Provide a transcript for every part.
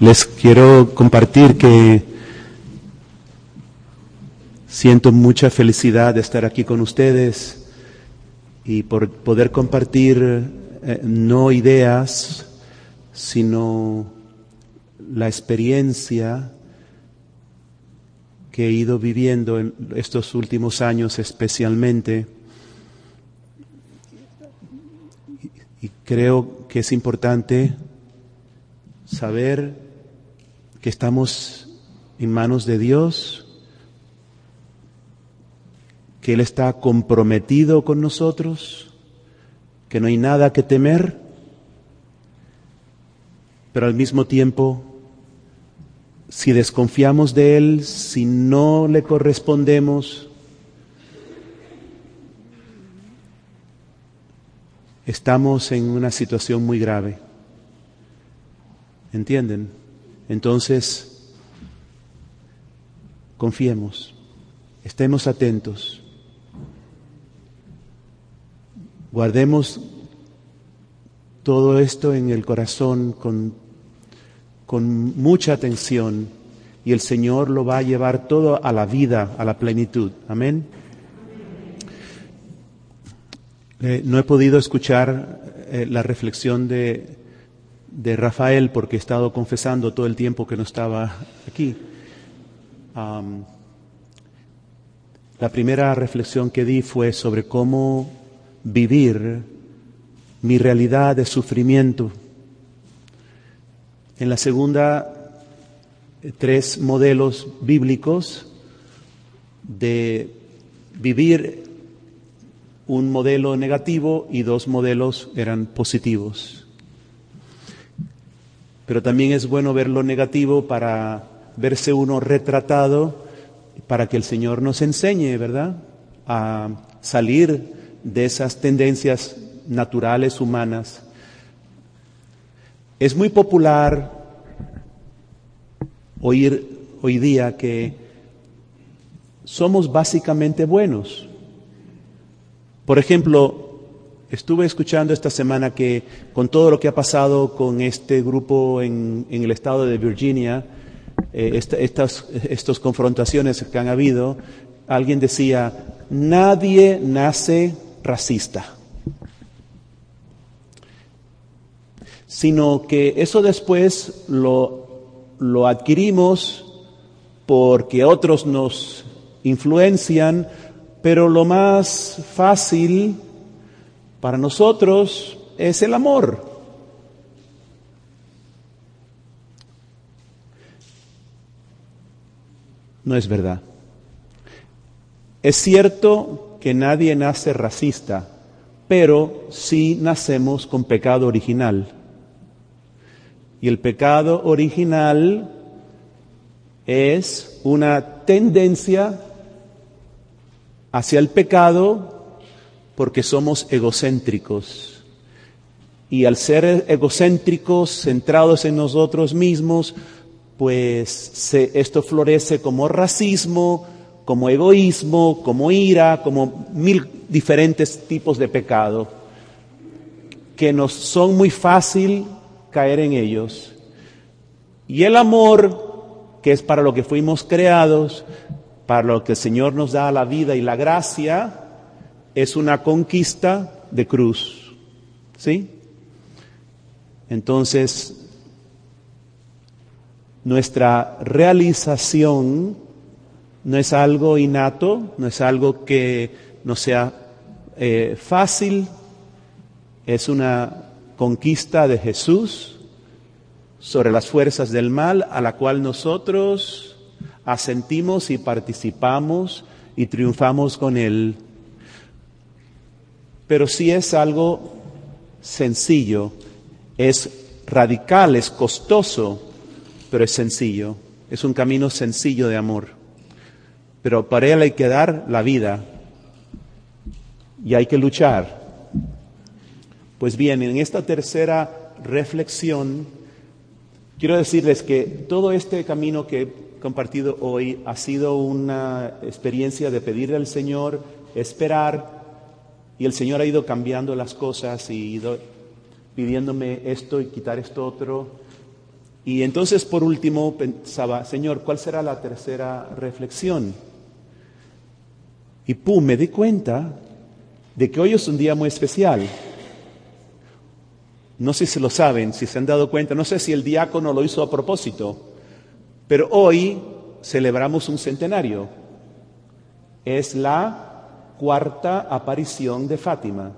Les quiero compartir que siento mucha felicidad de estar aquí con ustedes y por poder compartir eh, no ideas, sino la experiencia que he ido viviendo en estos últimos años especialmente. Y creo que es importante saber que estamos en manos de Dios, que Él está comprometido con nosotros, que no hay nada que temer, pero al mismo tiempo, si desconfiamos de Él, si no le correspondemos, estamos en una situación muy grave. ¿Entienden? Entonces, confiemos, estemos atentos, guardemos todo esto en el corazón con, con mucha atención y el Señor lo va a llevar todo a la vida, a la plenitud. Amén. Eh, no he podido escuchar eh, la reflexión de de Rafael porque he estado confesando todo el tiempo que no estaba aquí. la primera reflexión que di fue sobre cómo vivir mi realidad de sufrimiento. En la segunda, tres modelos bíblicos de vivir un modelo negativo y dos modelos eran positivos pero también es bueno ver lo negativo para verse uno retratado, para que el Señor nos enseñe, ¿verdad?, a salir de esas tendencias naturales humanas. Es muy popular oír hoy día que somos básicamente buenos. Por ejemplo, Estuve escuchando esta semana que con todo lo que ha pasado con este grupo en, el estado de Virginia, eh, estas estos confrontaciones que han habido, alguien decía, nadie nace racista, sino que eso después lo, lo adquirimos porque otros nos influencian, pero lo más fácil para nosotros es el amor. No es verdad. Es cierto que nadie nace racista, pero sí nacemos con pecado original. Y el pecado original es una tendencia hacia el pecado porque somos egocéntricos. Y al ser egocéntricos, centrados en nosotros mismos, pues esto florece como racismo, como egoísmo, como ira, como mil diferentes tipos de pecado, que nos son muy fácil caer en ellos. Y el amor, que es para lo que fuimos creados, para lo que el Señor nos da la vida y la gracia, es una conquista de cruz. ¿Sí? Entonces, nuestra realización no es algo innato, no es algo que no sea eh, fácil, es una conquista de Jesús sobre las fuerzas del mal a la cual nosotros asentimos y participamos y triunfamos con Él pero si es algo sencillo, es radical, es costoso, pero es sencillo. Es un camino sencillo de amor. Pero para él hay que dar la vida y hay que luchar. Pues bien, en esta tercera reflexión, quiero decirles que todo este camino que he compartido hoy ha sido una experiencia de pedirle al Señor, esperar, y el Señor ha ido cambiando las cosas y ido pidiéndome esto y quitar esto otro. Y entonces, por último, pensaba, Señor, ¿cuál será la tercera reflexión? Y pum, me di cuenta de que hoy es un día muy especial. No sé si lo saben, si se han dado cuenta, no sé si el diácono lo hizo a propósito, pero hoy celebramos un centenario. Es la cuarta aparición de Fátima.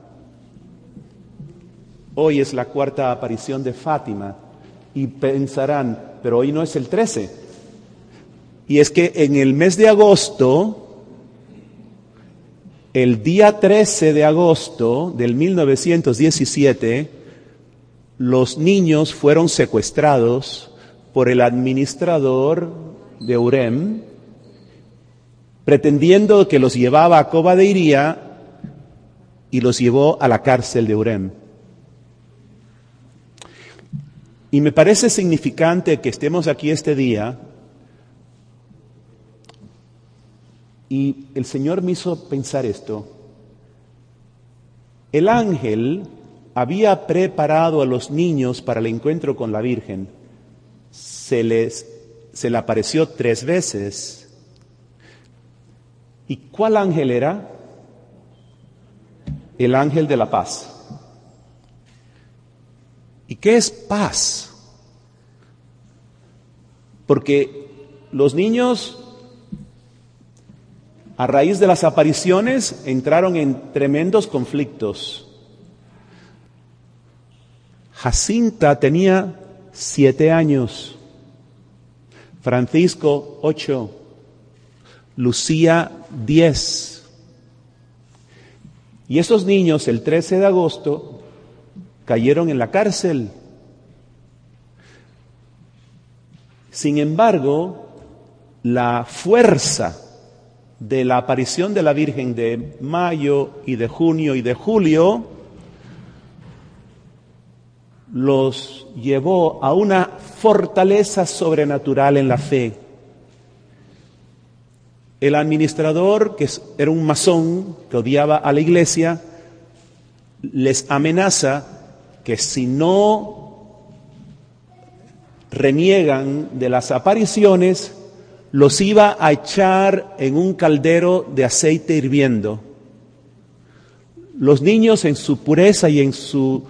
Hoy es la cuarta aparición de Fátima. Y pensarán, pero hoy no es el 13. Y es que en el mes de agosto el día 13 de agosto del 1917, los niños fueron secuestrados por el administrador de Urem, pretendiendo que los llevaba a Coba de Iría y los llevó a la cárcel de Urem. Y me parece significante que estemos aquí este día Y el Señor me hizo pensar esto. El ángel había preparado a los niños para el encuentro con la Virgen. Se les se le apareció tres veces. ¿Y cuál ángel era? El ángel de la paz. ¿Y qué es paz? Porque los niños a raíz de las apariciones entraron en tremendos conflictos. Jacinta tenía siete años, Francisco ocho, Lucía diez. Y esos niños el 13 de agosto cayeron en la cárcel. Sin embargo, la fuerza de la aparición de la Virgen de mayo y de junio y de julio los llevó a una fortaleza sobrenatural en la fe. El administrador, que era un masón que odiaba a la iglesia, les amenaza que si no reniegan de las apariciones, los iba a echar en un caldero de aceite hirviendo. Los niños en su pureza y en su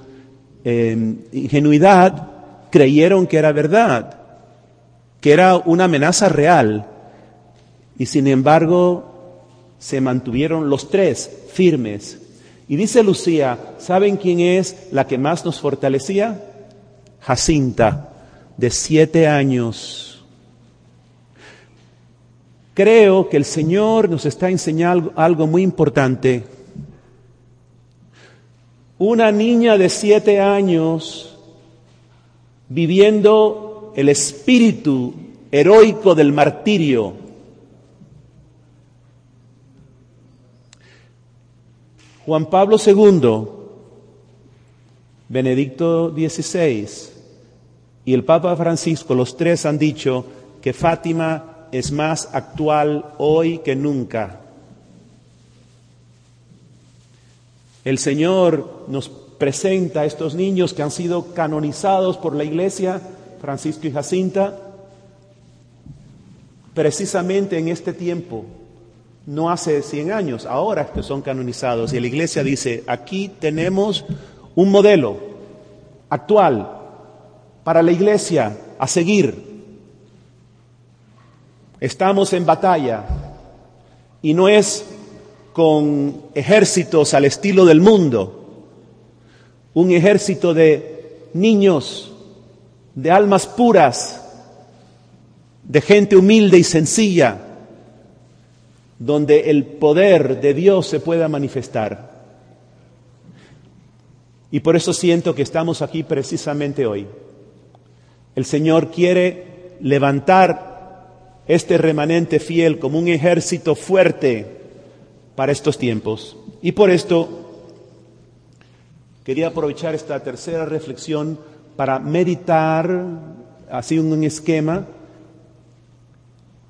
em, ingenuidad creyeron que era verdad, que era una amenaza real. Y sin embargo se mantuvieron los tres firmes. Y dice Lucía, ¿saben quién es la que más nos fortalecía? Jacinta, de siete años Creo que el Señor nos está enseñando algo muy importante. Una niña de siete años viviendo el espíritu heroico del martirio. Juan Pablo II, Benedicto XVI y el Papa Francisco, los tres han dicho que Fátima es más actual hoy que nunca. El Señor nos presenta a estos niños que han sido canonizados por la Iglesia, Francisco y Jacinta, precisamente en este tiempo, no hace 100 años, ahora que son canonizados. Y la Iglesia dice, aquí tenemos un modelo actual para la Iglesia a seguir. Estamos en batalla y no es con ejércitos al estilo del mundo, un ejército de niños, de almas puras, de gente humilde y sencilla, donde el poder de Dios se pueda manifestar. Y por eso siento que estamos aquí precisamente hoy. El Señor quiere levantar este remanente fiel como un ejército fuerte para estos tiempos. Y por esto quería aprovechar esta tercera reflexión para meditar, así un esquema,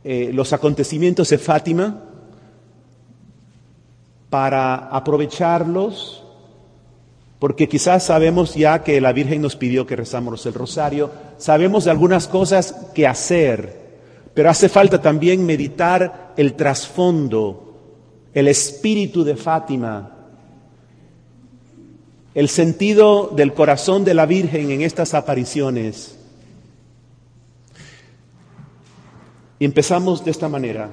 eh, los acontecimientos de Fátima, para aprovecharlos, porque quizás sabemos ya que la Virgen nos pidió que rezamos el rosario, sabemos algunas cosas que hacer, pero hace falta también meditar el trasfondo, el espíritu de Fátima, el sentido del corazón de la Virgen en estas apariciones. Empezamos de esta manera.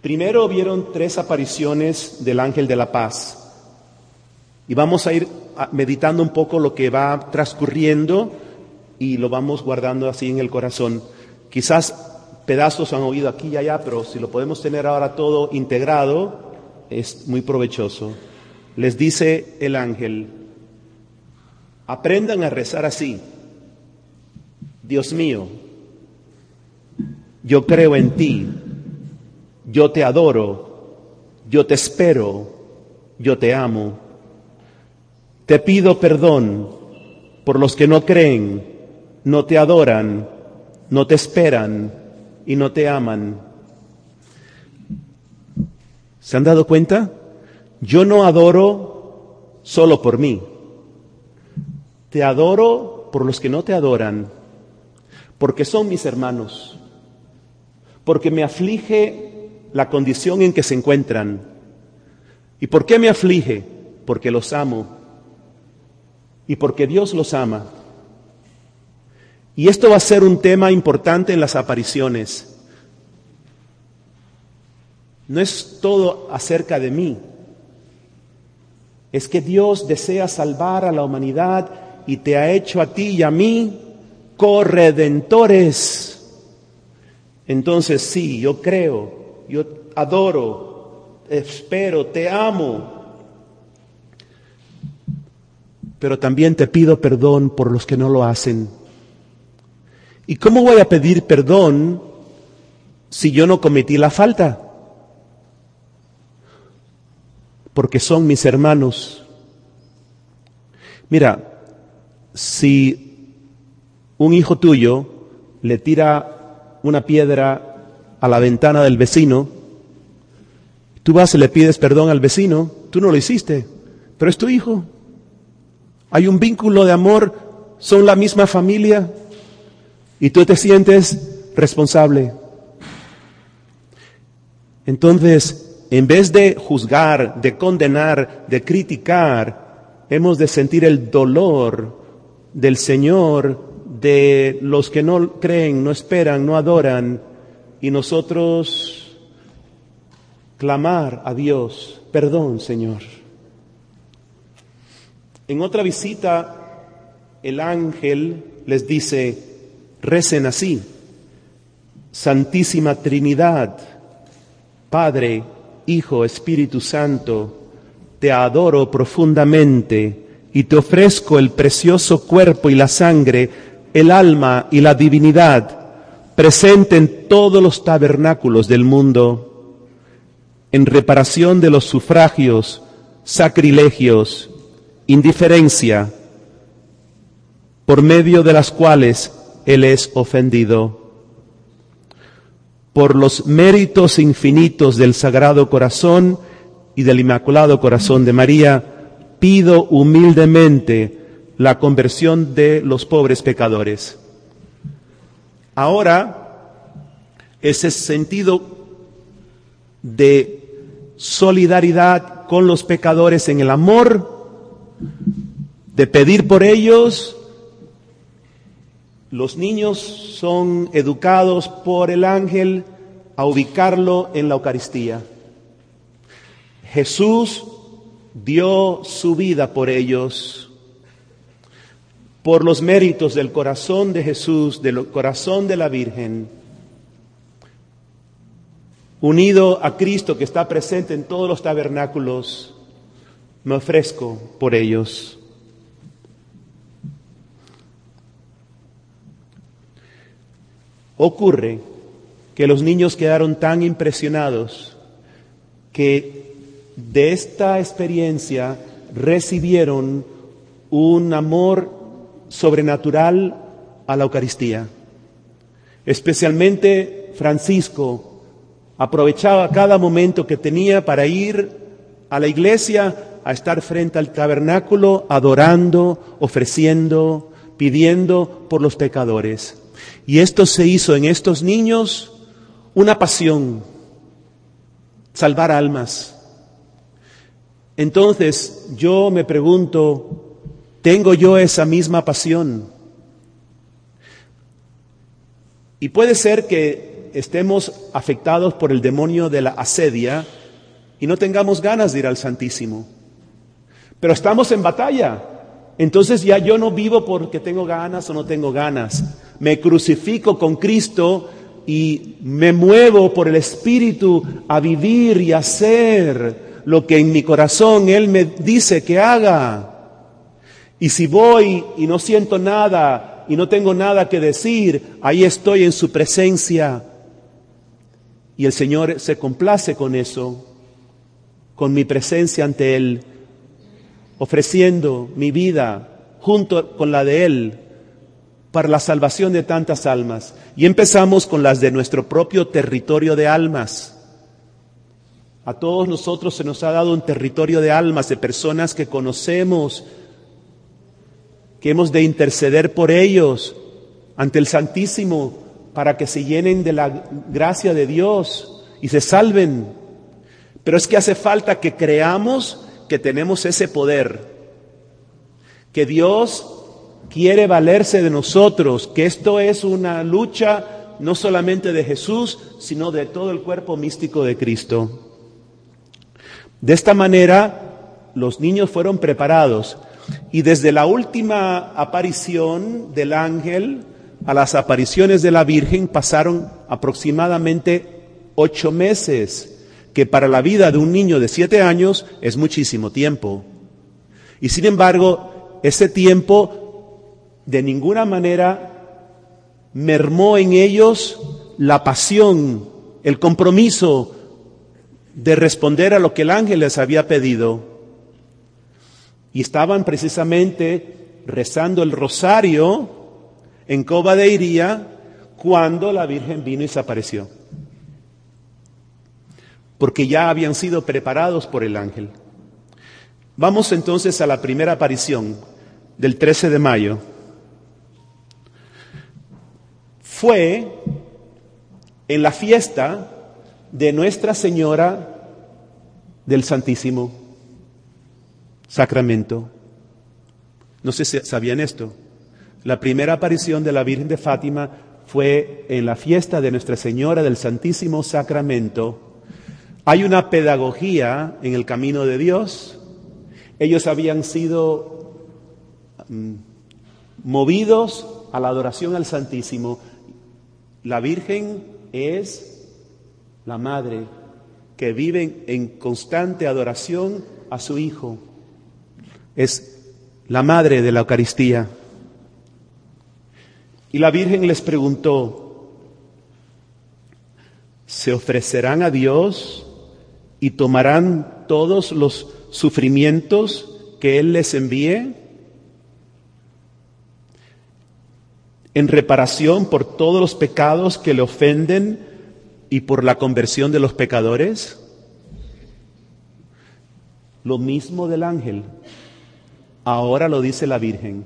Primero vieron tres apariciones del ángel de la paz. Y vamos a ir meditando un poco lo que va transcurriendo y lo vamos guardando así en el corazón. Quizás pedazos han oído aquí y allá, pero si lo podemos tener ahora todo integrado, es muy provechoso. Les dice el ángel, aprendan a rezar así. Dios mío, yo creo en ti, yo te adoro, yo te espero, yo te amo. Te pido perdón por los que no creen, no te adoran, no te esperan, y no te aman. ¿Se han dado cuenta? Yo no adoro solo por mí. Te adoro por los que no te adoran, porque son mis hermanos, porque me aflige la condición en que se encuentran. ¿Y por qué me aflige? Porque los amo y porque Dios los ama. Y esto va a ser un tema importante en las apariciones. No es todo acerca de mí. Es que Dios desea salvar a la humanidad y te ha hecho a ti y a mí corredentores. Entonces sí, yo creo, yo adoro, espero, te amo. Pero también te pido perdón por los que no lo hacen. ¿Y cómo voy a pedir perdón si yo no cometí la falta? Porque son mis hermanos. Mira, si un hijo tuyo le tira una piedra a la ventana del vecino, tú vas y le pides perdón al vecino, tú no lo hiciste, pero es tu hijo. Hay un vínculo de amor, son la misma familia, y tú te sientes responsable. Entonces, en vez de juzgar, de condenar, de criticar, hemos de sentir el dolor del Señor, de los que no creen, no esperan, no adoran, y nosotros clamar a Dios, perdón Señor. En otra visita, el ángel les dice, recen así. Santísima Trinidad, Padre, Hijo, Espíritu Santo, te adoro profundamente y te ofrezco el precioso cuerpo y la sangre, el alma y la divinidad, presente en todos los tabernáculos del mundo, en reparación de los sufragios, sacrilegios, indiferencia, por medio de las cuales él es ofendido. Por los méritos infinitos del Sagrado Corazón y del Inmaculado Corazón de María, pido humildemente la conversión de los pobres pecadores. Ahora, ese sentido de solidaridad con los pecadores en el amor, de pedir por ellos, los niños son educados por el ángel a ubicarlo en la Eucaristía. Jesús dio su vida por ellos, por los méritos del corazón de Jesús, del corazón de la Virgen, unido a Cristo que está presente en todos los tabernáculos, me ofrezco por ellos. ocurre que los niños quedaron tan impresionados que de esta experiencia recibieron un amor sobrenatural a la Eucaristía. Especialmente Francisco aprovechaba cada momento que tenía para ir a la iglesia a estar frente al tabernáculo adorando, ofreciendo, pidiendo por los pecadores. Y esto se hizo en estos niños una pasión, salvar almas. Entonces yo me pregunto, ¿tengo yo esa misma pasión? Y puede ser que estemos afectados por el demonio de la asedia y no tengamos ganas de ir al Santísimo. Pero estamos en batalla. Entonces ya yo no vivo porque tengo ganas o no tengo ganas. Me crucifico con Cristo y me muevo por el Espíritu a vivir y hacer lo que en mi corazón Él me dice que haga. Y si voy y no siento nada y no tengo nada que decir, ahí estoy en su presencia. Y el Señor se complace con eso, con mi presencia ante Él ofreciendo mi vida junto con la de Él para la salvación de tantas almas. Y empezamos con las de nuestro propio territorio de almas. A todos nosotros se nos ha dado un territorio de almas, de personas que conocemos, que hemos de interceder por ellos ante el Santísimo para que se llenen de la gracia de Dios y se salven. Pero es que hace falta que creamos que tenemos ese poder, que Dios quiere valerse de nosotros, que esto es una lucha no solamente de Jesús, sino de todo el cuerpo místico de Cristo. De esta manera, los niños fueron preparados y desde la última aparición del ángel a las apariciones de la Virgen pasaron aproximadamente ocho meses que para la vida de un niño de siete años es muchísimo tiempo. Y sin embargo, ese tiempo de ninguna manera mermó en ellos la pasión, el compromiso de responder a lo que el ángel les había pedido. Y estaban precisamente rezando el rosario en Coba de Iría cuando la Virgen vino y se apareció porque ya habían sido preparados por el ángel. Vamos entonces a la primera aparición del 13 de mayo. Fue en la fiesta de Nuestra Señora del Santísimo Sacramento. No sé si sabían esto. La primera aparición de la Virgen de Fátima fue en la fiesta de Nuestra Señora del Santísimo Sacramento hay una pedagogía en el camino de Dios. Ellos habían sido mm, movidos a la adoración al Santísimo. La Virgen es la Madre que vive en constante adoración a su Hijo. Es la Madre de la Eucaristía. Y la Virgen les preguntó, ¿se ofrecerán a Dios y tomarán todos los sufrimientos que Él les envíe en reparación por todos los pecados que le ofenden y por la conversión de los pecadores? Lo mismo del ángel. Ahora lo dice la Virgen.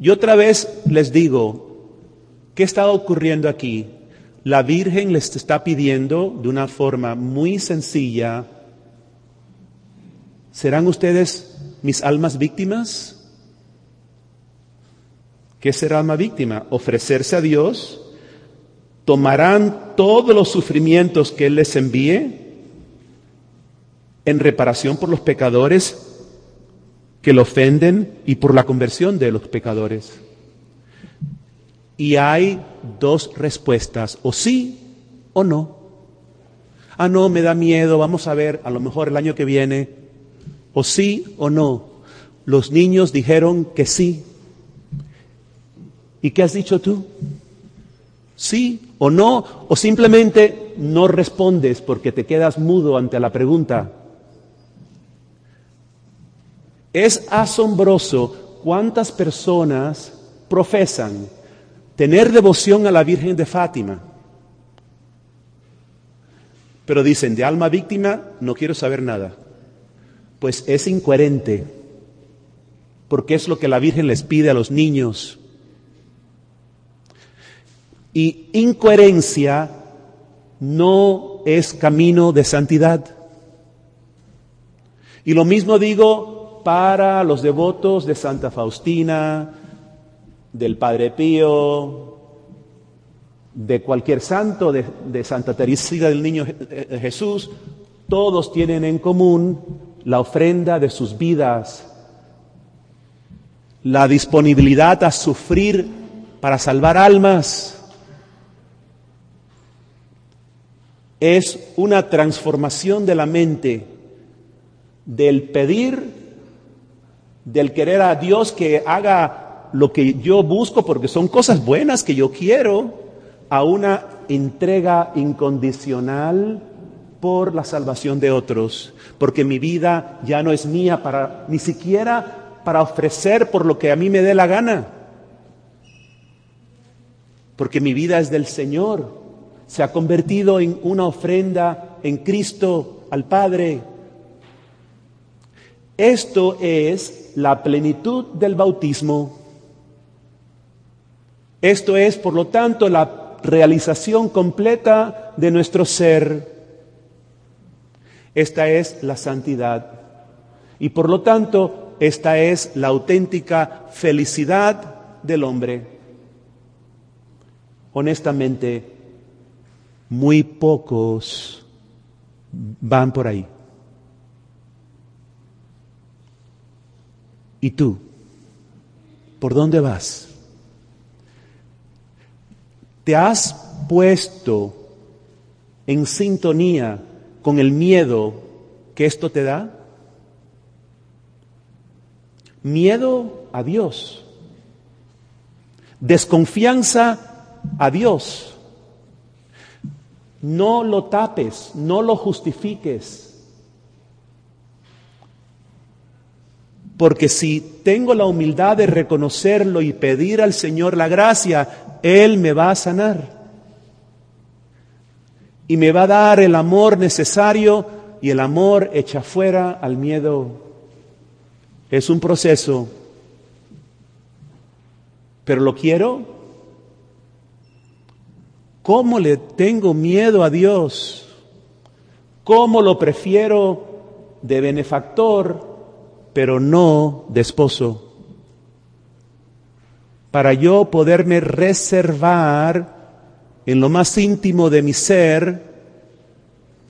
Y otra vez les digo, ¿qué está ocurriendo aquí? La Virgen les está pidiendo de una forma muy sencilla, ¿serán ustedes mis almas víctimas? ¿Qué será alma víctima? Ofrecerse a Dios, tomarán todos los sufrimientos que Él les envíe en reparación por los pecadores que lo ofenden y por la conversión de los pecadores. Y hay dos respuestas, o sí o no. Ah, no, me da miedo, vamos a ver, a lo mejor el año que viene, o sí o no. Los niños dijeron que sí. ¿Y qué has dicho tú? sí o no, o simplemente no respondes porque te quedas mudo ante la pregunta. Es asombroso cuántas personas profesan tener devoción a la Virgen de Fátima, pero dicen, de alma víctima no quiero saber nada. Pues es incoherente, porque es lo que la Virgen les pide a los niños. Y incoherencia no es camino de santidad. Y lo mismo digo para los devotos de Santa Faustina, del Padre Pío, de cualquier santo, de, Santa Teresita del Niño Jesús, todos tienen en común la ofrenda de sus vidas, la disponibilidad a sufrir para salvar almas. Es una transformación de la mente, del pedir, del querer a Dios que haga lo que yo busco, porque son cosas buenas que yo quiero, a una entrega incondicional por la salvación de otros, porque mi vida ya no es mía para ni siquiera para ofrecer por lo que a mí me dé la gana. Porque mi vida es del Señor. Se ha convertido en una ofrenda en Cristo al Padre. Esto es la plenitud del bautismo. Esto es, por lo tanto, la realización completa de nuestro ser. Esta es la santidad. Y por lo tanto, esta es la auténtica felicidad del hombre. Honestamente, muy pocos van por ahí. ¿Y tú? ¿Por dónde vas? ¿Te has puesto en sintonía con el miedo que esto te da? Miedo a Dios. Desconfianza a Dios. No lo tapes, no lo justifiques. Porque si tengo la humildad de reconocerlo y pedir al Señor la gracia, él me va a sanar. Y me va a dar el amor necesario y el amor echa fuera al miedo. Es un proceso. Pero lo quiero. ¿Cómo le tengo miedo a Dios? ¿Cómo lo prefiero de benefactor, pero no de esposo? para yo poderme reservar en lo más íntimo de mi ser,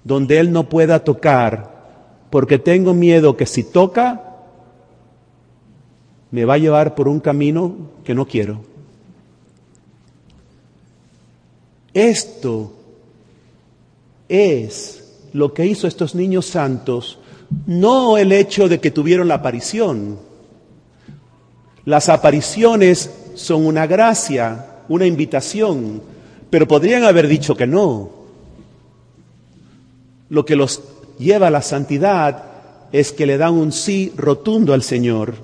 donde Él no pueda tocar, porque tengo miedo que si toca, me va a llevar por un camino que no quiero. Esto es lo que hizo estos niños santos, no el hecho de que tuvieron la aparición. Las apariciones son una gracia, una invitación, pero podrían haber dicho que no. Lo que los lleva a la santidad es que le dan un sí rotundo al Señor.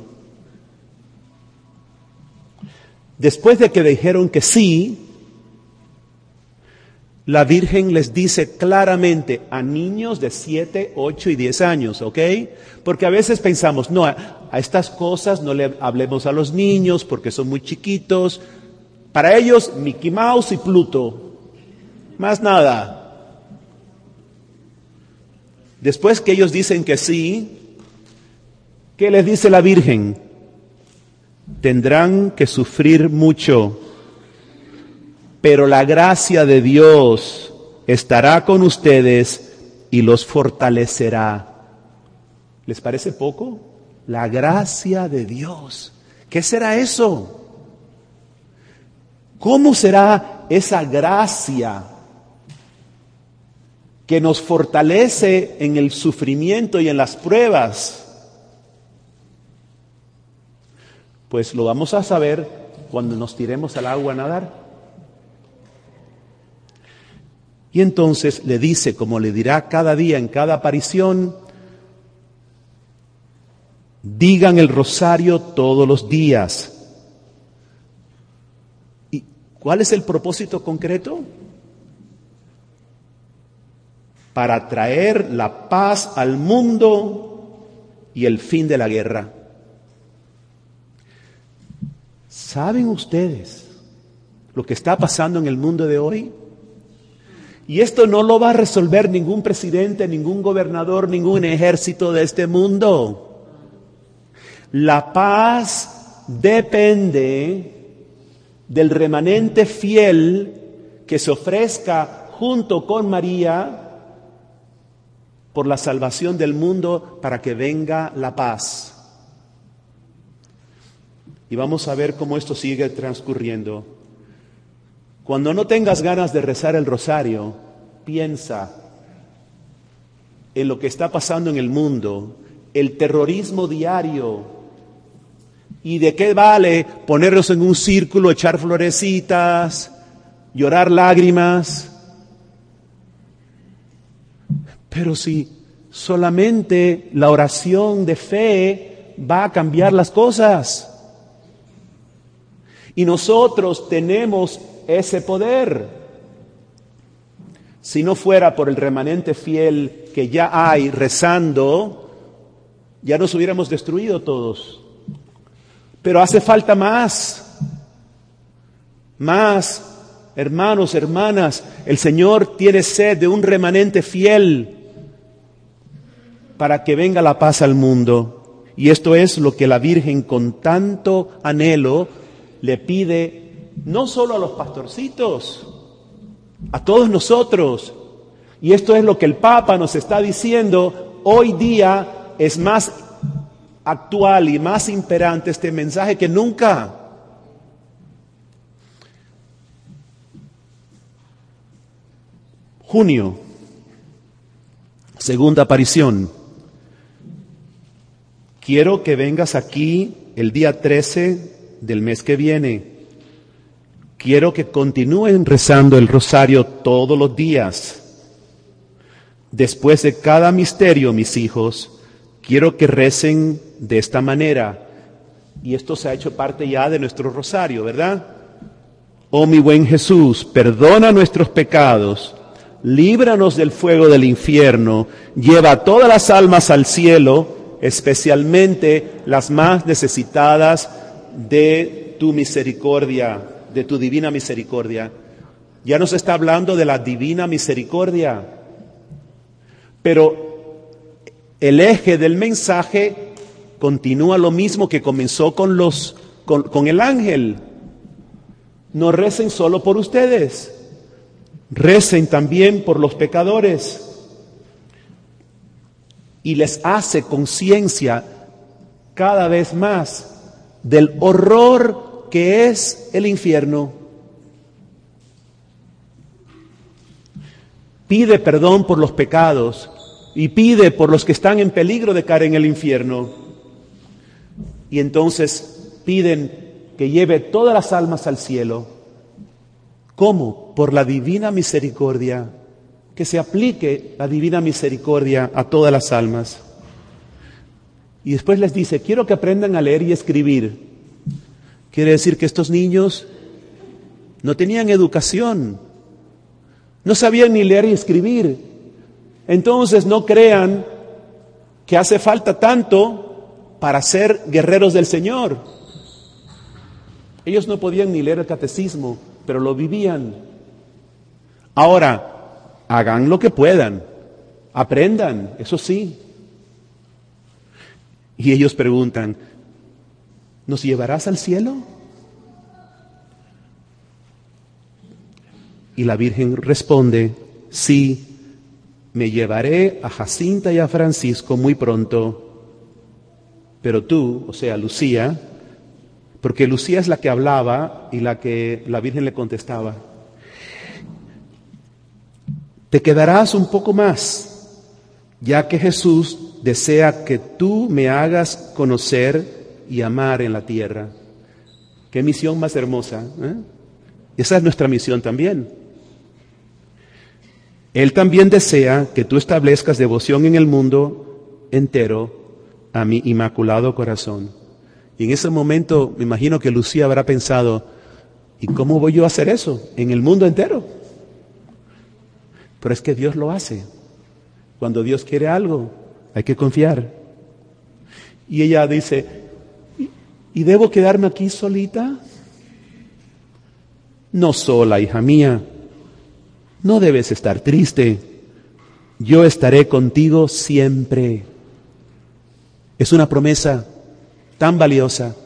Después de que dijeron que sí, la Virgen les dice claramente a niños de 7, 8 y 10 años, ¿ok? Porque a veces pensamos, no, a, estas cosas no le hablemos a los niños porque son muy chiquitos. Para ellos, Mickey Mouse y Pluto. Más nada. Después que ellos dicen que sí, ¿qué les dice la Virgen? Tendrán que sufrir mucho pero la gracia de Dios estará con ustedes y los fortalecerá. ¿Les parece poco? La gracia de Dios. ¿Qué será eso? ¿Cómo será esa gracia que nos fortalece en el sufrimiento y en las pruebas? Pues lo vamos a saber cuando nos tiremos al agua a nadar. Y entonces le dice, como le dirá cada día en cada aparición, digan el rosario todos los días. ¿Y cuál es el propósito concreto? Para traer la paz al mundo y el fin de la guerra. ¿Saben ustedes lo que está pasando en el mundo de hoy? Y esto no lo va a resolver ningún presidente, ningún gobernador, ningún ejército de este mundo. La paz depende del remanente fiel que se ofrezca junto con María por la salvación del mundo para que venga la paz. Y vamos a ver cómo esto sigue transcurriendo. Cuando no tengas ganas de rezar el rosario, piensa en lo que está pasando en el mundo, el terrorismo diario. ¿Y de qué vale ponernos en un círculo, echar florecitas, llorar lágrimas? Pero si solamente la oración de fe va a cambiar las cosas. Y nosotros tenemos ese poder. Si no fuera por el remanente fiel que ya hay rezando, ya nos hubiéramos destruido todos. Pero hace falta más, más, hermanos, hermanas, el Señor tiene sed de un remanente fiel para que venga la paz al mundo. Y esto es lo que la Virgen con tanto anhelo le pide no solo a los pastorcitos, a todos nosotros. Y esto es lo que el Papa nos está diciendo. Hoy día es más actual y más imperante este mensaje que nunca. Junio, segunda aparición. Quiero que vengas aquí el día 13 del mes que viene Quiero que continúen rezando el rosario todos los días. Después de cada misterio, mis hijos, quiero que recen de esta manera. Y esto se ha hecho parte ya de nuestro rosario, ¿verdad? Oh mi buen Jesús, perdona nuestros pecados, líbranos del fuego del infierno, lleva todas las almas al cielo, especialmente las más necesitadas de tu misericordia de tu divina misericordia. Ya nos está hablando de la divina misericordia. Pero el eje del mensaje continúa lo mismo que comenzó con los con, con el ángel. No recen solo por ustedes. Recen también por los pecadores. Y les hace conciencia cada vez más del horror que es el infierno. Pide perdón por los pecados y pide por los que están en peligro de caer en el infierno. Y entonces piden que lleve todas las almas al cielo. ¿Cómo? Por la divina misericordia. Que se aplique la divina misericordia a todas las almas. Y después les dice, quiero que aprendan a leer y escribir. Quiere decir que estos niños no tenían educación, no sabían ni leer y escribir. Entonces no crean que hace falta tanto para ser guerreros del Señor. Ellos no podían ni leer el catecismo, pero lo vivían. Ahora, hagan lo que puedan, aprendan, eso sí. Y ellos preguntan, ¿Nos llevarás al cielo? Y la Virgen responde, sí, me llevaré a Jacinta y a Francisco muy pronto, pero tú, o sea, Lucía, porque Lucía es la que hablaba y la que la Virgen le contestaba, te quedarás un poco más, ya que Jesús desea que tú me hagas conocer y amar en la tierra. Qué misión más hermosa. ¿eh? Esa es nuestra misión también. Él también desea que tú establezcas devoción en el mundo entero a mi inmaculado corazón. Y en ese momento me imagino que Lucía habrá pensado, ¿y cómo voy yo a hacer eso en el mundo entero? Pero es que Dios lo hace. Cuando Dios quiere algo, hay que confiar. Y ella dice, ¿y debo quedarme aquí solita? No sola, hija mía. No debes estar triste. Yo estaré contigo siempre. Es una promesa tan valiosa.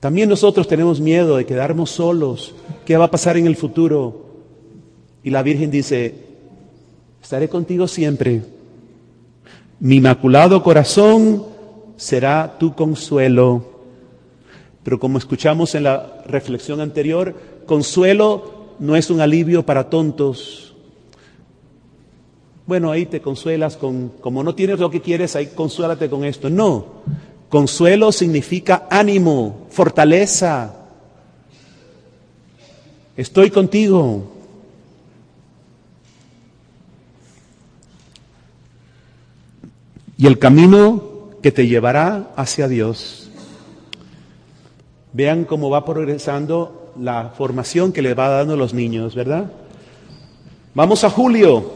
También nosotros tenemos miedo de quedarnos solos. ¿Qué va a pasar en el futuro? Y la Virgen dice, estaré contigo siempre. Mi inmaculado corazón será tu consuelo. Pero como escuchamos en la reflexión anterior, consuelo no es un alivio para tontos. Bueno, ahí te consuelas con, como no tienes lo que quieres, ahí consuélate con esto. No, consuelo significa ánimo, fortaleza. Estoy contigo. y el camino que te llevará hacia Dios. Vean cómo va progresando la formación que le va dando los niños, ¿verdad? Vamos a Julio.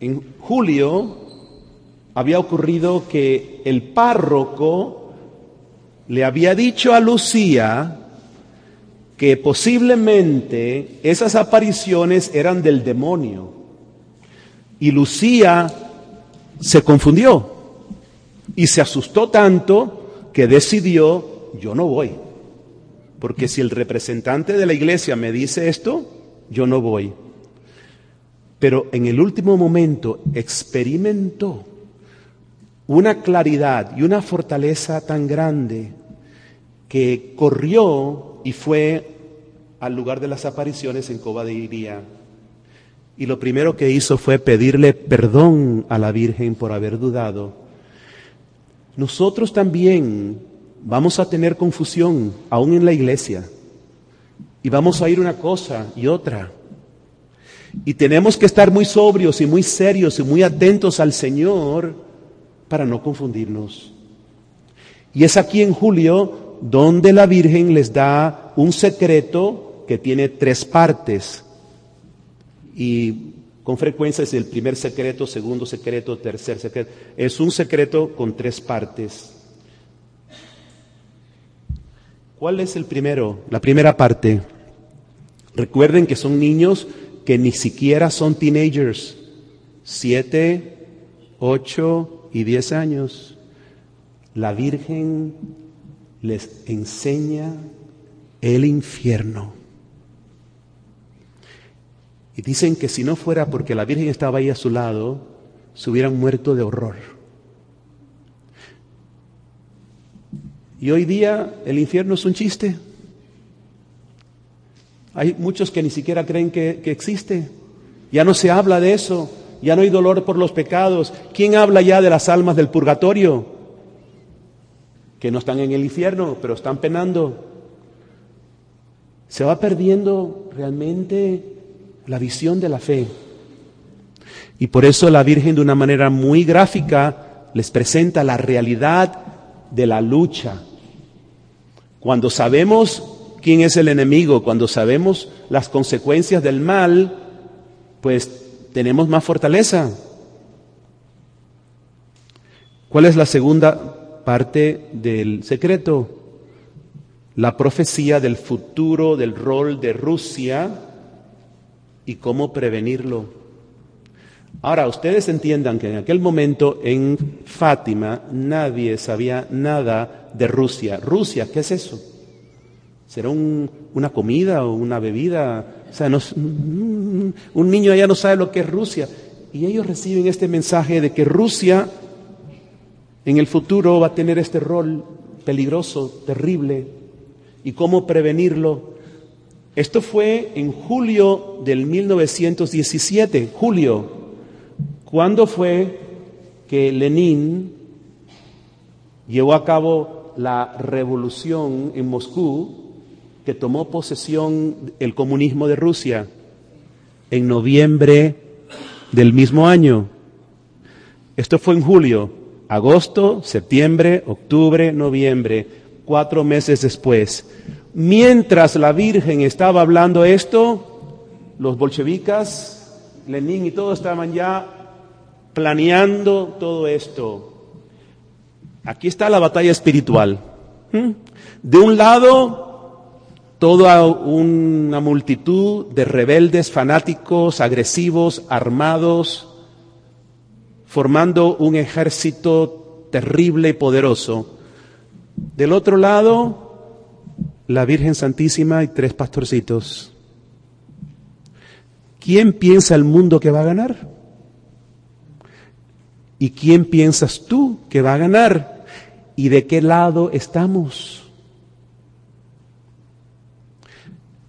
En julio había ocurrido que el párroco le había dicho a Lucía que posiblemente esas apariciones eran del demonio. Y Lucía se confundió y se asustó tanto que decidió, yo no voy. Porque si el representante de la iglesia me dice esto, yo no voy. Pero en el último momento experimentó una claridad y una fortaleza tan grande que corrió y fue al lugar de las apariciones en Coba de Iría. Y lo primero que hizo fue pedirle perdón a la Virgen por haber dudado. Nosotros también vamos a tener confusión, aún en la iglesia. Y vamos a ir una cosa y otra. Y tenemos que estar muy sobrios y muy serios y muy atentos al Señor para no confundirnos. Y es aquí en julio donde la Virgen les da un secreto que tiene tres partes. Y con frecuencia es el primer secreto, segundo secreto, tercer secreto. Es un secreto con tres partes. ¿Cuál es el primero? La primera parte. Recuerden que son niños que ni siquiera son teenagers. Siete, ocho y diez años. La Virgen les enseña el infierno. Y dicen que si no fuera porque la Virgen estaba ahí a su lado, se hubieran muerto de horror. Y hoy día el infierno es un chiste. Hay muchos que ni siquiera creen que, que, existe. Ya no se habla de eso. Ya no hay dolor por los pecados. ¿Quién habla ya de las almas del purgatorio? que no están en el infierno, pero están penando. Se va perdiendo realmente la visión de la fe. Y por eso la Virgen de una manera muy gráfica les presenta la realidad de la lucha. Cuando sabemos quién es el enemigo, cuando sabemos las consecuencias del mal, pues tenemos más fortaleza. ¿Cuál es la segunda parte del secreto, la profecía del futuro del rol de Rusia y cómo prevenirlo. Ahora, ustedes entiendan que en aquel momento en Fátima nadie sabía nada de Rusia. Rusia, ¿qué es eso? ¿Será una comida o una bebida? O sea, un niño allá no sabe lo que es Rusia. Y ellos reciben este mensaje de que Rusia en el futuro va a tener este rol peligroso, terrible, y cómo prevenirlo. Esto fue en julio del 1917, julio. ¿Cuándo fue que Lenin llevó a cabo la revolución en Moscú que tomó posesión el comunismo de Rusia? En noviembre del mismo año. Esto fue en julio, agosto, septiembre, octubre, noviembre, cuatro meses después. Mientras la Virgen estaba hablando esto, los bolcheviques, Lenin y todos estaban ya planeando todo esto. Aquí está la batalla espiritual. ¿Mm? De un lado, toda una multitud de rebeldes, fanáticos, agresivos, armados, formando un ejército terrible y poderoso. Del otro lado, la Virgen Santísima y tres pastorcitos. ¿Quién piensa el mundo que va a ganar? ¿Y quién piensas tú que va a ganar? ¿Y de qué lado estamos?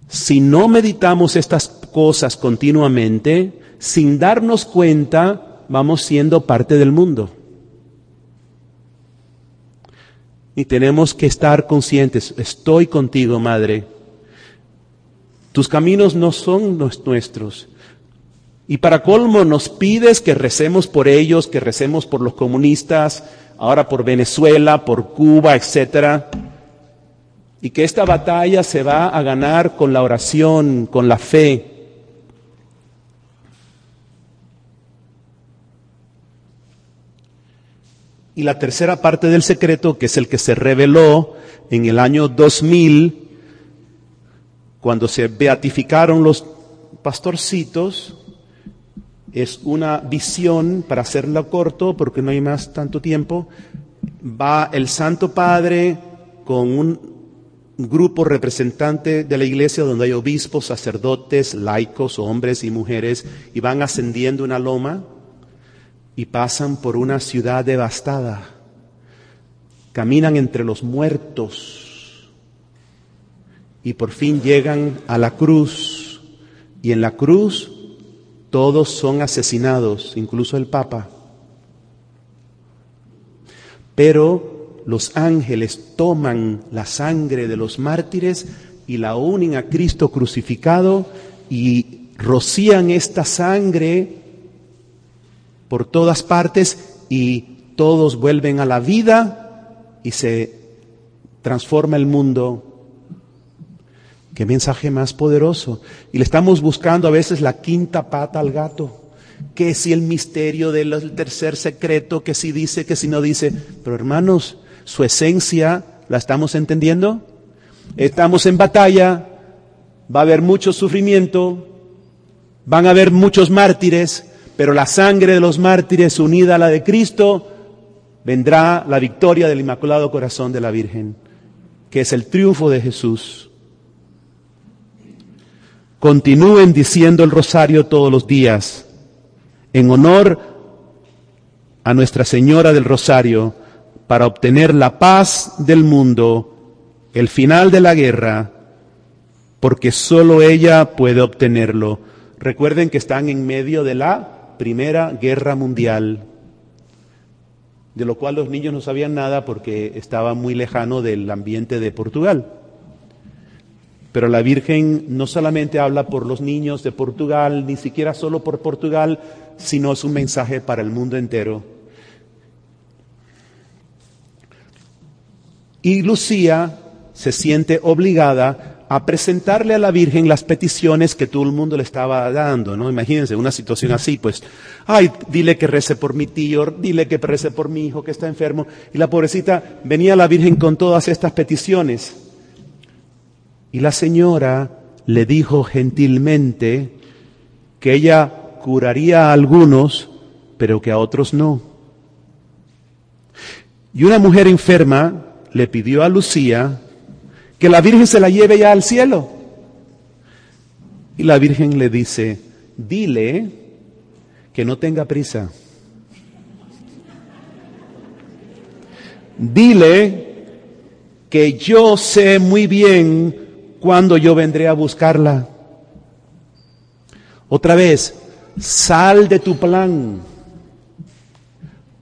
Si no meditamos estas cosas continuamente, sin darnos cuenta, vamos siendo parte del mundo. Y tenemos que estar conscientes, estoy contigo, Madre. Tus caminos no son los nuestros. Y para colmo nos pides que recemos por ellos, que recemos por los comunistas, ahora por Venezuela, por Cuba, etcétera. Y que esta batalla se va a ganar con la oración, con la fe. Y la tercera parte del secreto, que es el que se reveló en el año 2000, cuando se beatificaron los pastorcitos, es una visión, para hacerlo corto, porque no hay más tanto tiempo, va el Santo Padre con un grupo representante de la iglesia donde hay obispos, sacerdotes, laicos, hombres y mujeres, y van ascendiendo una loma y pasan por una ciudad devastada. Caminan entre los muertos y por fin llegan a la cruz. Y en la cruz todos son asesinados, incluso el Papa. Pero los ángeles toman la sangre de los mártires y la unen a Cristo crucificado y rocían esta sangre por todas partes y todos vuelven a la vida y se transforma el mundo Qué mensaje más poderoso. Y le estamos buscando a veces la quinta pata al gato. Que si el misterio del tercer secreto, que si dice, que si no dice. Pero hermanos, su esencia, ¿la estamos entendiendo? Estamos en batalla, va a haber mucho sufrimiento, van a haber muchos mártires, pero la sangre de los mártires unida a la de Cristo, vendrá la victoria del Inmaculado Corazón de la Virgen, que es el triunfo de Jesús. Continúen diciendo el rosario todos los días en honor a Nuestra Señora del Rosario para obtener la paz del mundo, el final de la guerra, porque solo ella puede obtenerlo. Recuerden que están en medio de la Primera Guerra Mundial, de lo cual los niños no sabían nada porque estaba muy lejano del ambiente de Portugal. Pero la Virgen no solamente habla por los niños de Portugal, ni siquiera solo por Portugal, sino es un mensaje para el mundo entero. Y Lucía se siente obligada a presentarle a la Virgen las peticiones que todo el mundo le estaba dando, ¿no? Imagínense una situación así, pues, ay, dile que rece por mi tío, dile que rece por mi hijo que está enfermo. Y la pobrecita venía a la Virgen con todas estas peticiones. Y la señora le dijo gentilmente que ella curaría a algunos, pero que a otros no. Y una mujer enferma le pidió a Lucía que la Virgen se la lleve ya al cielo. Y la Virgen le dice, dile que no tenga prisa. Dile que yo sé muy bien cuando yo vendré a buscarla. Otra vez, sal de tu plan.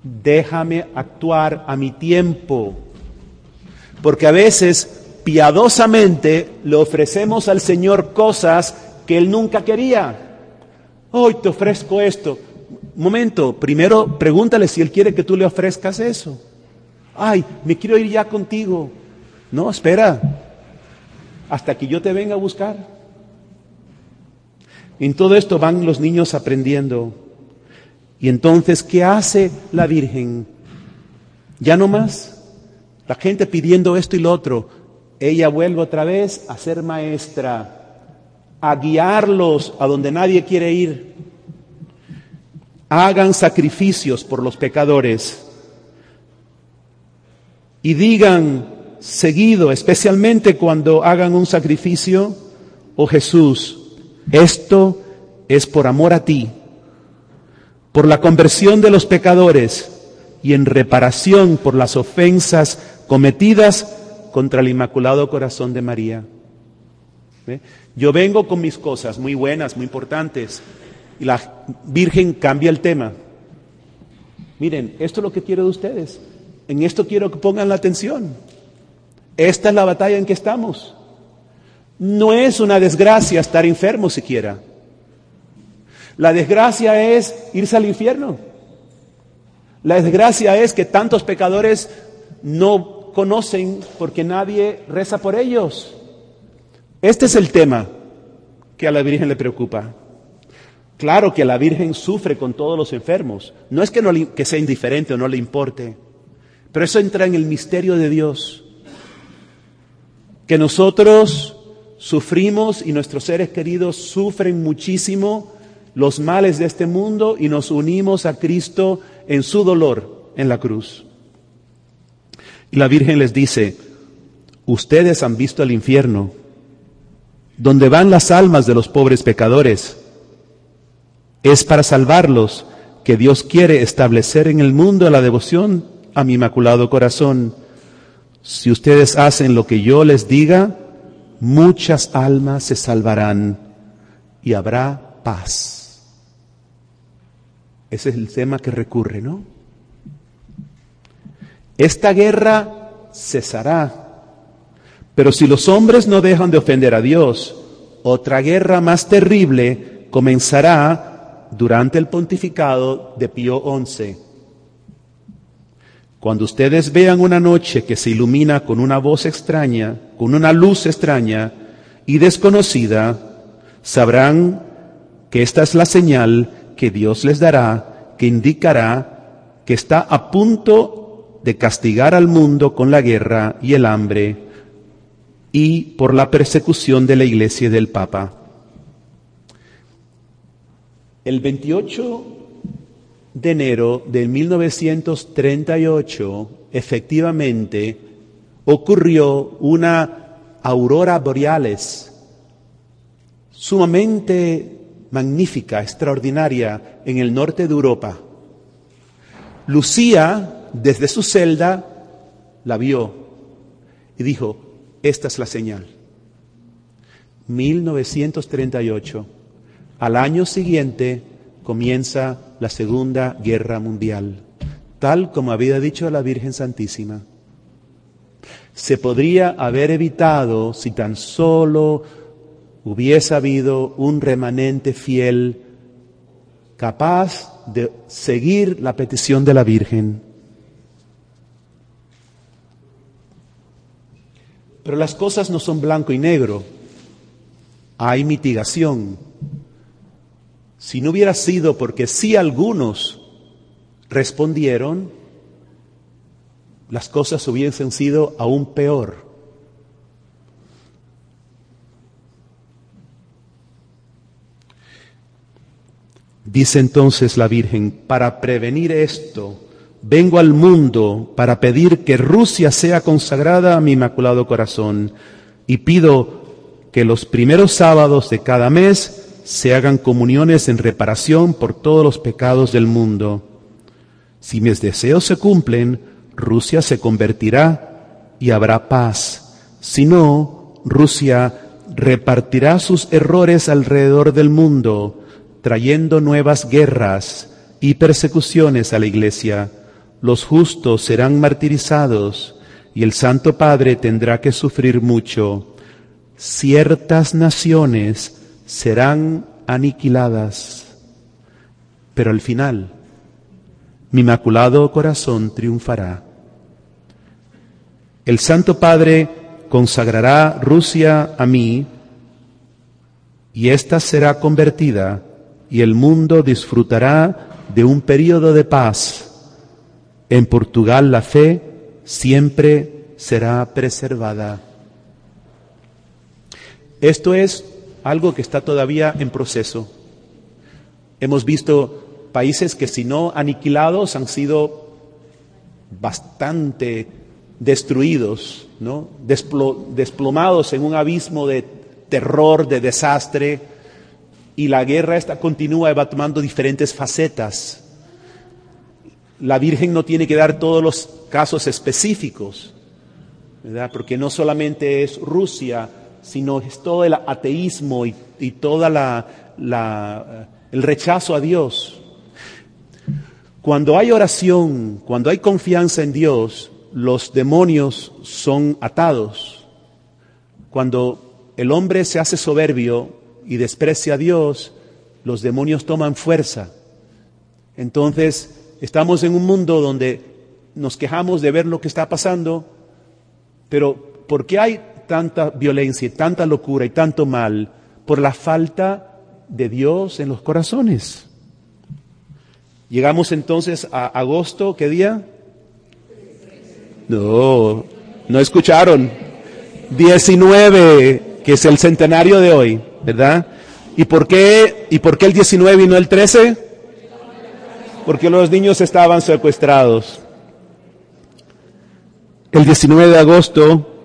Déjame actuar a mi tiempo. Porque a veces piadosamente le ofrecemos al Señor cosas que Él nunca quería. Hoy te ofrezco esto. Momento, primero pregúntale si Él quiere que tú le ofrezcas eso. Ay, me quiero ir ya contigo. No, espera, hasta que yo te venga a buscar. En todo esto van los niños aprendiendo. Y entonces, ¿qué hace la Virgen? Ya no más. La gente pidiendo esto y lo otro. Ella vuelve otra vez a ser maestra, a guiarlos a donde nadie quiere ir. Hagan sacrificios por los pecadores y digan seguido, especialmente cuando hagan un sacrificio, oh Jesús, esto es por amor a ti, por la conversión de los pecadores y en reparación por las ofensas cometidas contra el Inmaculado Corazón de María. Yo vengo con mis cosas muy buenas, muy importantes, y la Virgen cambia el tema. Miren, esto es lo que quiero de ustedes. En esto quiero que pongan la atención. Esta es la batalla en que estamos. No es una desgracia estar enfermo siquiera. La desgracia es irse al infierno. La desgracia es que tantos pecadores no conocen porque nadie reza por ellos. Este es el tema que a la Virgen le preocupa. Claro que la Virgen sufre con todos los enfermos. No es que, no que sea indiferente o no le importe, pero eso entra en el misterio de Dios. Que nosotros sufrimos y nuestros seres queridos sufren muchísimo los males de este mundo y nos unimos a Cristo en su dolor en la cruz. Y la Virgen les dice, ustedes han visto el infierno, donde van las almas de los pobres pecadores. Es para salvarlos que Dios quiere establecer en el mundo la devoción a mi inmaculado corazón. Si ustedes hacen lo que yo les diga, muchas almas se salvarán y habrá paz. Ese es el tema que recurre, ¿no? Esta guerra cesará, pero si los hombres no dejan de ofender a Dios, otra guerra más terrible comenzará durante el pontificado de Pío XI. Cuando ustedes vean una noche que se ilumina con una voz extraña, con una luz extraña y desconocida, sabrán que esta es la señal que Dios les dará, que indicará que está a punto de castigar al mundo con la guerra y el hambre y por la persecución de la iglesia y del Papa. El 28 de enero de 1938, efectivamente, ocurrió una aurora boreales sumamente magnífica, extraordinaria, en el norte de Europa. Lucía, desde su celda, la vio y dijo, esta es la señal. 1938. Al año siguiente comienza la Segunda Guerra Mundial, tal como había dicho la Virgen Santísima. Se podría haber evitado si tan solo hubiese habido un remanente fiel capaz de seguir la petición de la Virgen. Pero las cosas no son blanco y negro, hay mitigación. Si no hubiera sido porque sí algunos respondieron, las cosas hubiesen sido aún peor. Dice entonces la Virgen, para prevenir esto, vengo al mundo para pedir que Rusia sea consagrada a mi Inmaculado Corazón y pido que los primeros sábados de cada mes se hagan comuniones en reparación por todos los pecados del mundo. Si mis deseos se cumplen, Rusia se convertirá y habrá paz. Si no, Rusia repartirá sus errores alrededor del mundo, trayendo nuevas guerras y persecuciones a la iglesia. Los justos serán martirizados y el Santo Padre tendrá que sufrir mucho. Ciertas naciones serán aniquiladas, pero al final mi inmaculado corazón triunfará. El Santo Padre consagrará Rusia a mí y ésta será convertida y el mundo disfrutará de un periodo de paz. En Portugal la fe siempre será preservada. Esto es algo que está todavía en proceso. Hemos visto países que si no aniquilados han sido bastante destruidos, ¿no? desplomados en un abismo de terror, de desastre, y la guerra esta continúa va tomando diferentes facetas. La Virgen no tiene que dar todos los casos específicos, ¿verdad? porque no solamente es Rusia, sino es todo el ateísmo y, y todo el rechazo a Dios. Cuando hay oración, cuando hay confianza en Dios, los demonios son atados. Cuando el hombre se hace soberbio y desprecia a Dios, los demonios toman fuerza. Entonces, estamos en un mundo donde nos quejamos de ver lo que está pasando, pero ¿por qué hay tanta violencia y tanta locura y tanto mal? Por la falta de Dios en los corazones. Llegamos entonces a agosto, ¿qué día? No, no escucharon. 19, que es el centenario de hoy, ¿verdad? ¿Y por qué, y por qué el 19 y no el 13? Porque los niños estaban secuestrados. El 19 de agosto,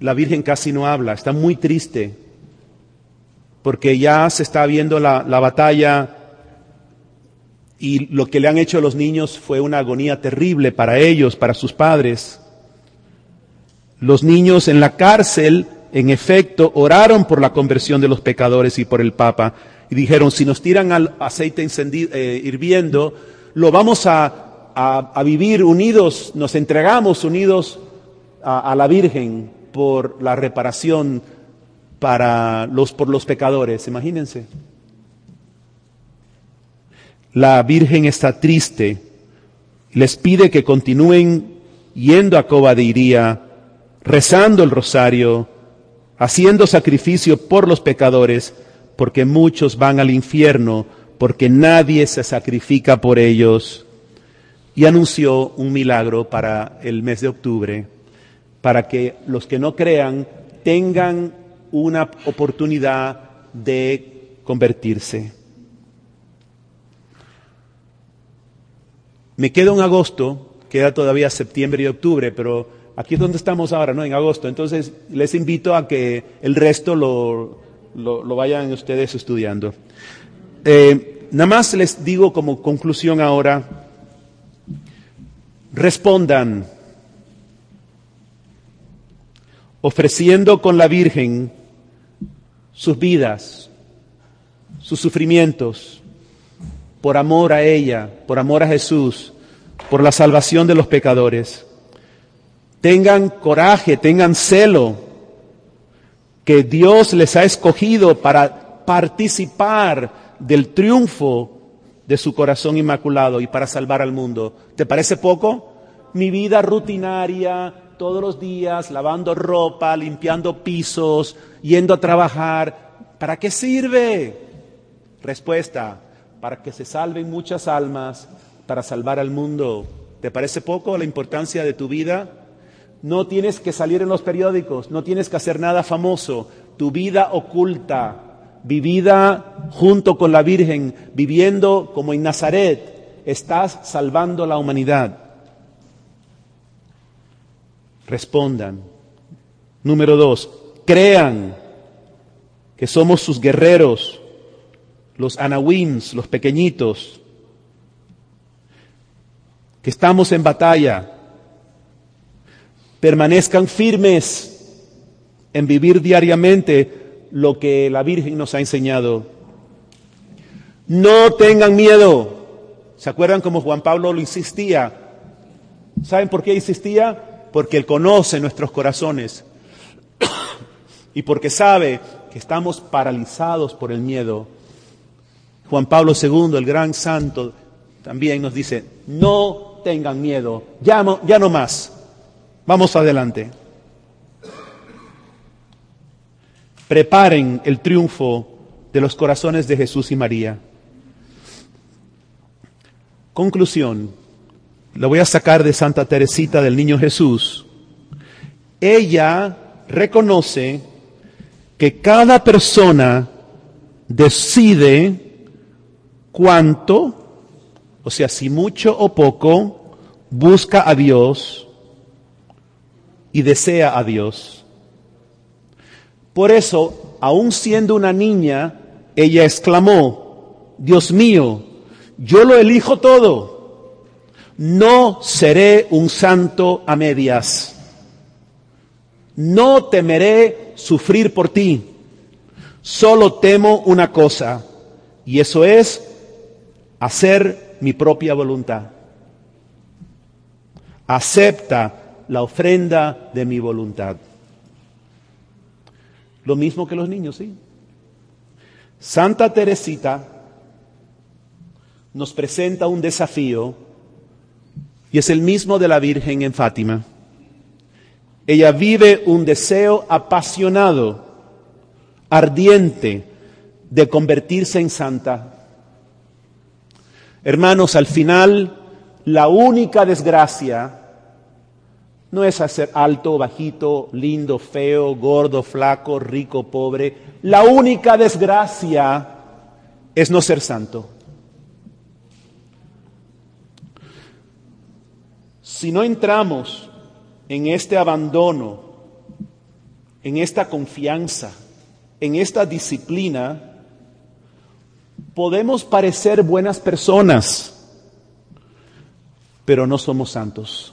la Virgen casi no habla, está muy triste, porque ya se está viendo la, la batalla y lo que le han hecho a los niños fue una agonía terrible para ellos, para sus padres. Los niños en la cárcel, en efecto, oraron por la conversión de los pecadores y por el Papa. Y dijeron, si nos tiran al aceite encendido, eh, hirviendo, lo vamos a, vivir unidos, nos entregamos unidos a, la Virgen por la reparación para los, por los pecadores. Imagínense. La Virgen está triste. Les pide que continúen yendo a Coba de Iría, rezando el rosario, haciendo sacrificio por los pecadores, porque muchos van al infierno, porque nadie se sacrifica por ellos. Y anunció un milagro para el mes de octubre, para que los que no crean tengan una oportunidad de convertirse. Me quedo en agosto, queda todavía septiembre y octubre, pero aquí es donde estamos ahora, ¿no? En agosto. Entonces les invito a que el resto lo, lo, vayan ustedes estudiando. Eh, nada más les digo como conclusión ahora, respondan ofreciendo con la Virgen sus vidas, sus sufrimientos, por amor a ella, por amor a Jesús, por la salvación de los pecadores. Tengan coraje, tengan celo, que Dios les ha escogido para participar del triunfo de su corazón inmaculado y para salvar al mundo. ¿Te parece poco? Mi vida rutinaria, todos los días, lavando ropa, limpiando pisos, yendo a trabajar, ¿para qué sirve? Respuesta, para que se salven muchas almas, para salvar al mundo. ¿Te parece poco la importancia de tu vida? No tienes que salir en los periódicos, no tienes que hacer nada famoso. Tu vida oculta, vivida junto con la Virgen, viviendo como en Nazaret, estás salvando la humanidad. Respondan. Número dos, crean que somos sus guerreros, los anawims, los pequeñitos, que estamos en batalla, permanezcan firmes en vivir diariamente lo que la Virgen nos ha enseñado. No tengan miedo, ¿Se acuerdan cómo Juan Pablo lo insistía? ¿Saben por qué insistía? Porque Él conoce nuestros corazones y porque sabe que estamos paralizados por el miedo. Juan Pablo II, el gran santo, también nos dice, no tengan miedo, ya ya no más, vamos adelante. Preparen el triunfo de los corazones de Jesús y María. Conclusión, lo voy a sacar de Santa Teresita del Niño Jesús. Ella reconoce que cada persona decide cuánto, o sea, si mucho o poco, busca a Dios y desea a Dios. Por eso, aun siendo una niña, ella exclamó, Dios mío, yo lo elijo todo, no seré un santo a medias, no temeré sufrir por ti, solo temo una cosa, y eso es hacer mi propia voluntad. Acepta la ofrenda de mi voluntad. Lo mismo que los niños, sí. Santa Teresita nos presenta un desafío y es el mismo de la Virgen en Fátima. Ella vive un deseo apasionado, ardiente, de convertirse en santa. Hermanos, al final, la única desgracia no es hacer alto, bajito, lindo, feo, gordo, flaco, rico, pobre. La única desgracia es no ser santo. Si no entramos en este abandono, en esta confianza, en esta disciplina, podemos parecer buenas personas, pero no somos santos.